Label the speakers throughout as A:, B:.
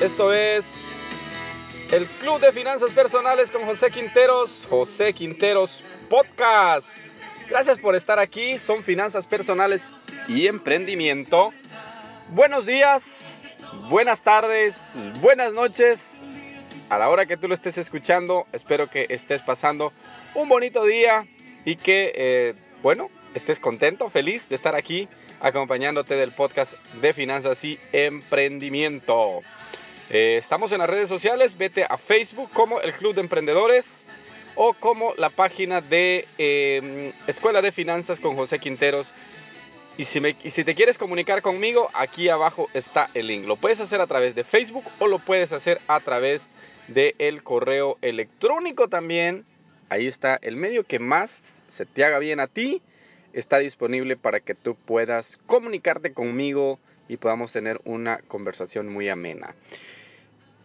A: Esto es el Club de Finanzas Personales con José Quinteros, José Quinteros Podcast. Gracias por estar aquí, son finanzas personales y emprendimiento. Buenos días, buenas tardes, buenas noches. A la hora que tú lo estés escuchando, espero que estés pasando un bonito día y que, eh, bueno, estés contento, feliz de estar aquí acompañándote del podcast de finanzas y emprendimiento. Eh, estamos en las redes sociales, vete a Facebook como el Club de Emprendedores o como la página de em, Escuela de Finanzas con José Quinteros. Y si, te quieres comunicar conmigo, aquí abajo está el link. Lo puedes hacer a través de Facebook o lo puedes hacer a través del el correo electrónico también. Ahí está el medio que más se te haga bien a ti. Está disponible para que tú puedas comunicarte conmigo y podamos tener una conversación muy amena.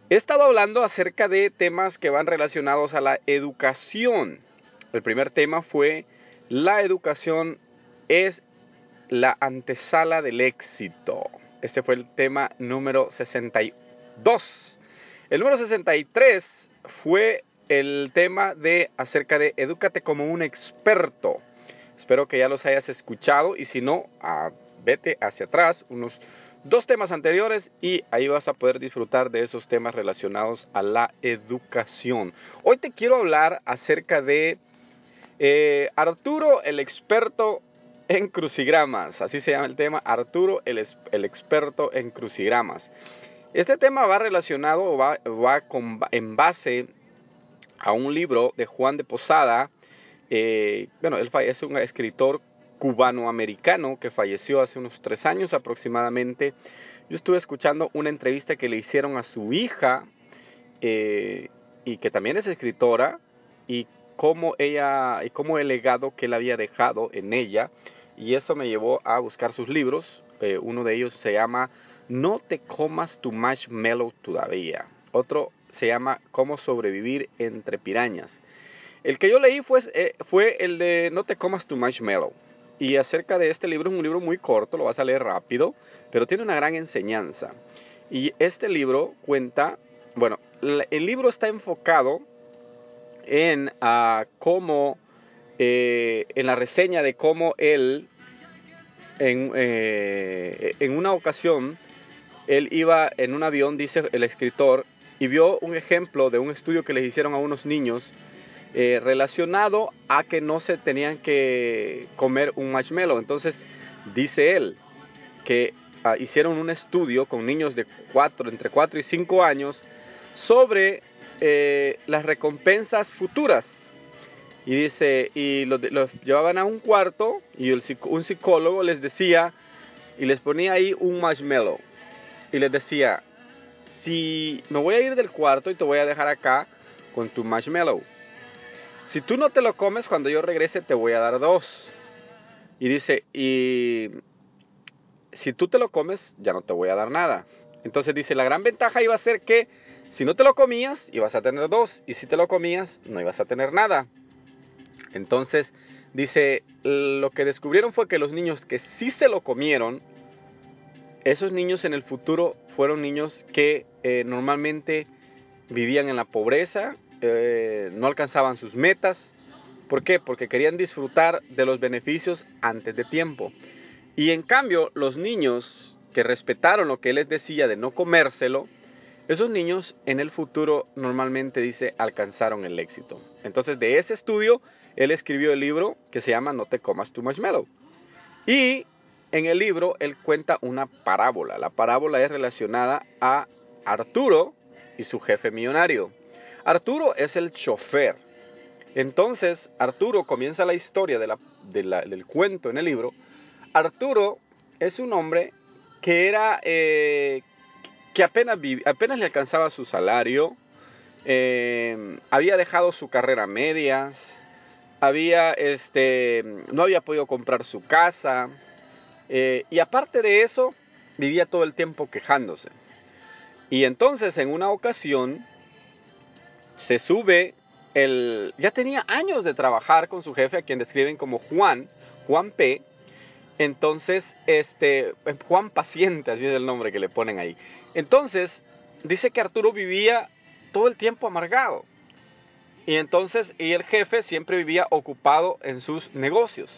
A: He estado hablando acerca de temas que van relacionados a la educación. El primer tema fue la educación es la antesala del éxito. Este fue el tema número 62. El número 63 fue el tema de acerca de edúcate como un experto. Espero que ya los hayas escuchado y si no, ah, vete hacia atrás unos dos temas anteriores y ahí vas a poder disfrutar de esos temas relacionados a la educación. Hoy te quiero hablar acerca de eh, Arturo, el experto en crucigramas. Así se llama el tema, Arturo, el, experto en crucigramas. Este tema va relacionado, va, va con, en base a un libro de Juan de Posada. Eh, bueno, él es un escritor cubano-americano que falleció hace unos tres años aproximadamente. Yo estuve escuchando una entrevista que le hicieron a su hija eh, y que también es escritora y cómo ella y cómo el legado que él había dejado en ella y eso me llevó a buscar sus libros. Eh, uno de ellos se llama No te comas tu marshmallow todavía. Otro se llama Cómo sobrevivir entre pirañas. El que yo leí fue, eh, fue el de No te comas tu marshmallow. Y acerca de este libro, es un libro muy corto, lo vas a leer rápido, pero tiene una gran enseñanza. Y este libro cuenta, bueno, el libro está enfocado en uh, cómo, eh, en la reseña de cómo él, en, eh, en una ocasión, él iba en un avión, dice el escritor, y vio un ejemplo de un estudio que les hicieron a unos niños eh, relacionado a que no se tenían que comer un marshmallow. Entonces, dice él que ah, hicieron un estudio con niños de cuatro, entre 4 y 5 años sobre eh, las recompensas futuras. Y dice, y los, llevaban a un cuarto y un psicólogo les decía, y les ponía ahí un marshmallow. Y les decía, si me voy a ir del cuarto y te voy a dejar acá con tu marshmallow. Si tú no te lo comes, cuando yo regrese te voy a dar dos. Y dice, y si tú te lo comes, ya no te voy a dar nada. Entonces dice, la gran ventaja iba a ser que si no te lo comías, ibas a tener dos. Y si te lo comías, no ibas a tener nada. Entonces dice, lo que descubrieron fue que los niños que sí se lo comieron, esos niños en el futuro fueron niños que eh, normalmente vivían en la pobreza eh, no alcanzaban sus metas. ¿Por qué? Porque querían disfrutar de los beneficios antes de tiempo. Y en cambio, los niños que respetaron lo que él les decía de no comérselo, esos niños en el futuro normalmente dice alcanzaron el éxito. Entonces de ese estudio, él escribió el libro que se llama No te comas tu marshmallow. Y en el libro él cuenta una parábola. La parábola es relacionada a Arturo y su jefe millonario. Arturo es el chofer. Entonces, Arturo comienza la historia del cuento en el libro. Arturo es un hombre que era, eh, que apenas, apenas le alcanzaba su salario, eh, había dejado su carrera a medias, había, este, no había podido comprar su casa, eh, y aparte de eso, vivía todo el tiempo quejándose. Y entonces, en una ocasión, se sube el... Ya tenía años de trabajar con su jefe, a quien describen como Juan, Juan P. Entonces, este, Juan Paciente, así es el nombre que le ponen ahí. Entonces, dice que Arturo vivía todo el tiempo amargado. Y entonces, y el jefe siempre vivía ocupado en sus negocios.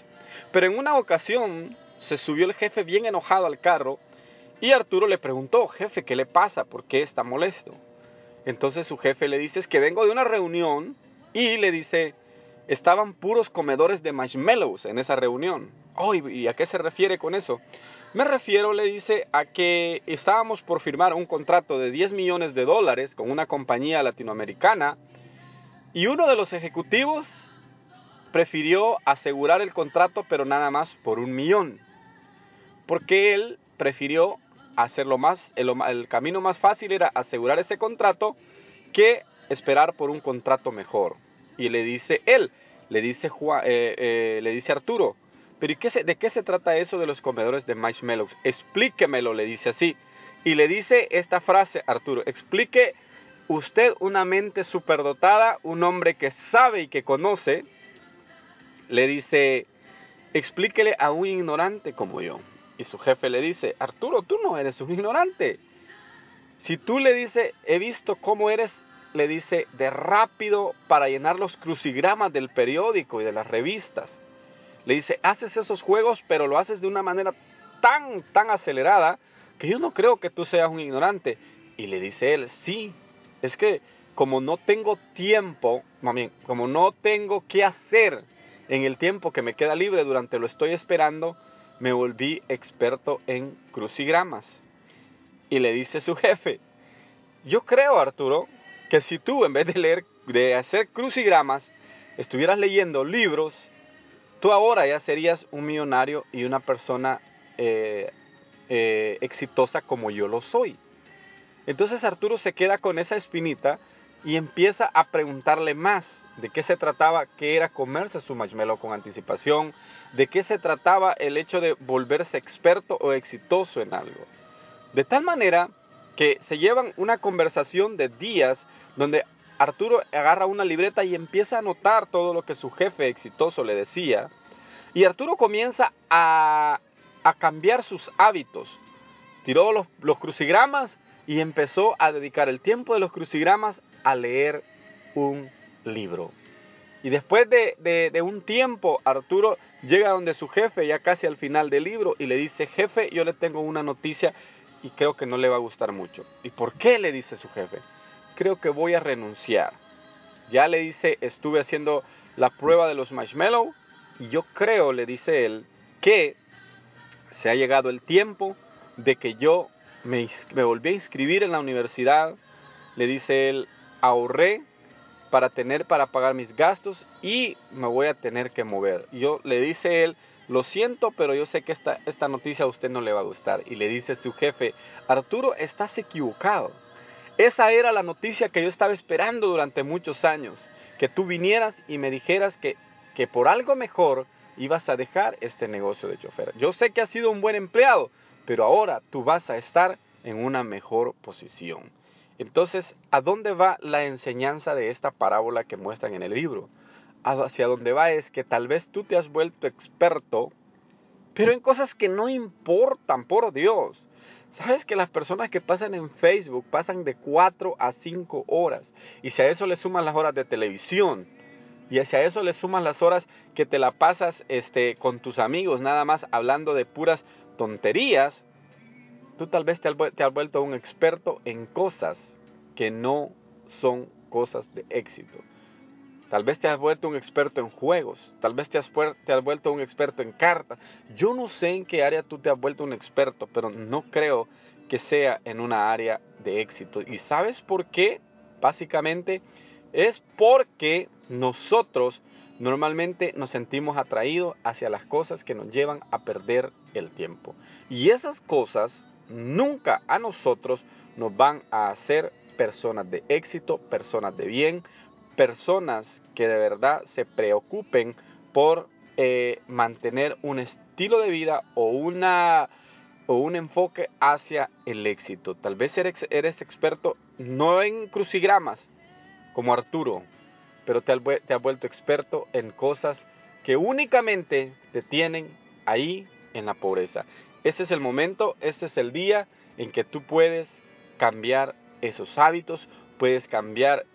A: Pero en una ocasión se subió el jefe bien enojado al carro y Arturo le preguntó, jefe, ¿qué le pasa? ¿Por qué está molesto? Entonces su jefe le dice, es que vengo de una reunión y le dice, estaban puros comedores de marshmallows en esa reunión. Oh, ¿y a qué se refiere con eso? Me refiero, le dice, a que estábamos por firmar un contrato de 10 millones de dólares con una compañía latinoamericana y uno de los ejecutivos prefirió asegurar el contrato, pero nada más por un millón. Porque él prefirió hacerlo más, el, camino más fácil era asegurar ese contrato que esperar por un contrato mejor. Y le dice él, le dice, Juan, eh, eh, le dice Arturo, pero ¿y qué ¿de qué se trata eso de los comedores de marshmallows? Explíquemelo, le dice así. Y le dice esta frase, Arturo, explique usted una mente superdotada, un hombre que sabe y que conoce, le dice, explíquele a un ignorante como yo. Y su jefe le dice, Arturo, tú no eres un ignorante. Si tú le dices, he visto cómo eres, le dice, de rápido para llenar los crucigramas del periódico y de las revistas. Le dice, haces esos juegos, pero lo haces de una manera tan, tan acelerada que yo no creo que tú seas un ignorante. Y le dice él, sí, es que como no tengo tiempo, como no tengo qué hacer en el tiempo que me queda libre durante lo estoy esperando, me volví experto en crucigramas. Y le dice su jefe, yo creo Arturo que si tú en vez de leer, de hacer crucigramas, estuvieras leyendo libros, tú ahora ya serías un millonario y una persona eh, eh, exitosa como yo lo soy. Entonces Arturo se queda con esa espinita y empieza a preguntarle más de qué se trataba, qué era comerse su marshmallow con anticipación, de qué se trataba el hecho de volverse experto o exitoso en algo. De tal manera que se llevan una conversación de días donde Arturo agarra una libreta y empieza a anotar todo lo que su jefe exitoso le decía. Y Arturo comienza a, cambiar sus hábitos. Tiró los, los crucigramas y empezó a dedicar el tiempo de los crucigramas a leer un libro. Y después de, un tiempo, Arturo llega donde su jefe, ya casi al final del libro, y le dice, jefe, yo le tengo una noticia y creo que no le va a gustar mucho. ¿Y por qué? le dice su jefe. Creo que voy a renunciar. Ya le dice, estuve haciendo la prueba de los marshmallow y yo creo, le dice él, que se ha llegado el tiempo de que yo me, me volví a inscribir en la universidad. Le dice él, ahorré para tener para pagar mis gastos y me voy a tener que mover. Yo le dice él, lo siento, pero yo sé que esta, esta noticia a usted no le va a gustar. Y le dice su jefe, Arturo, estás equivocado. Esa era la noticia que yo estaba esperando durante muchos años. Que tú vinieras y me dijeras que, que por algo mejor ibas a dejar este negocio de chofer. Yo sé que has sido un buen empleado, pero ahora tú vas a estar en una mejor posición. Entonces, ¿a dónde va la enseñanza de esta parábola que muestran en el libro? Hacia dónde va es que tal vez tú te has vuelto experto, pero en cosas que no importan, por Dios. ¿Sabes que las personas que pasan en Facebook pasan de 4 a 5 horas? Y si a eso le suman las horas de televisión, y si a eso le sumas las horas que te la pasas este, con tus amigos, nada más hablando de puras tonterías, tú tal vez te has, vuelto un experto en cosas que no son cosas de éxito. Tal vez te has vuelto un experto en juegos, tal vez te has, te has vuelto un experto en cartas. Yo no sé en qué área tú te has vuelto un experto, pero no creo que sea en una área de éxito. ¿Y sabes por qué? Básicamente es porque nosotros normalmente nos sentimos atraídos hacia las cosas que nos llevan a perder el tiempo. Y esas cosas nunca a nosotros nos van a hacer personas de éxito, personas de bien, personas que de verdad se preocupen por eh, mantener un estilo de vida o, una, o un enfoque hacia el éxito. Tal vez eres, eres experto no en crucigramas como Arturo, pero te, te has vuelto experto en cosas que únicamente te tienen ahí en la pobreza. Este es el momento, este es el día en que tú puedes cambiar esos hábitos, puedes cambiar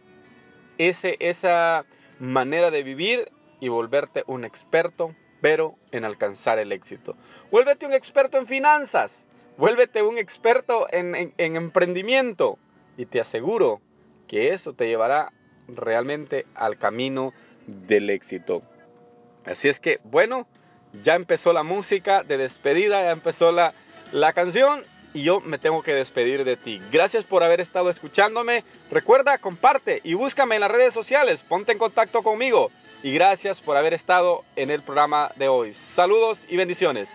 A: ese, esa manera de vivir y volverte un experto, pero en alcanzar el éxito. Vuélvete un experto en finanzas, vuélvete un experto en, en emprendimiento y te aseguro que eso te llevará realmente al camino del éxito. Así es que, bueno, ya empezó la música de despedida, ya empezó la, la canción y yo me tengo que despedir de ti. Gracias por haber estado escuchándome. Recuerda, comparte y búscame en las redes sociales. Ponte en contacto conmigo. Y gracias por haber estado en el programa de hoy. Saludos y bendiciones.